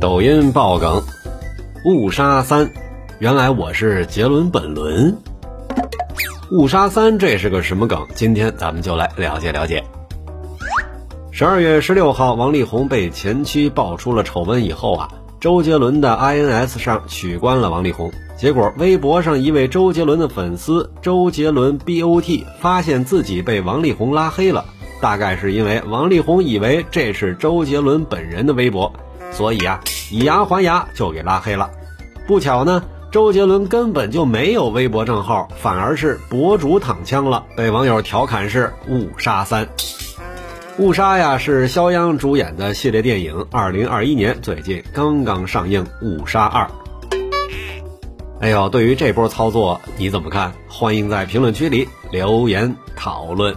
抖音爆梗，误杀三，原来我是杰伦本伦。误杀三这是个什么梗？今天咱们就来了解了解。十二月十六号，王力宏被前妻爆出了丑闻以后啊，周杰伦的 INS 上取关了王力宏。结果，微博上一位周杰伦的粉丝周杰伦 BOT 发现自己被王力宏拉黑了，大概是因为王力宏以为这是周杰伦本人的微博。所以啊，以牙还牙就给拉黑了。不巧呢，周杰伦根本就没有微博账号，反而是博主躺枪了，被网友调侃是误杀三。误杀呀，是肖央主演的系列电影，二零二一年最近刚刚上映。误杀二。哎呦，对于这波操作你怎么看？欢迎在评论区里留言讨论。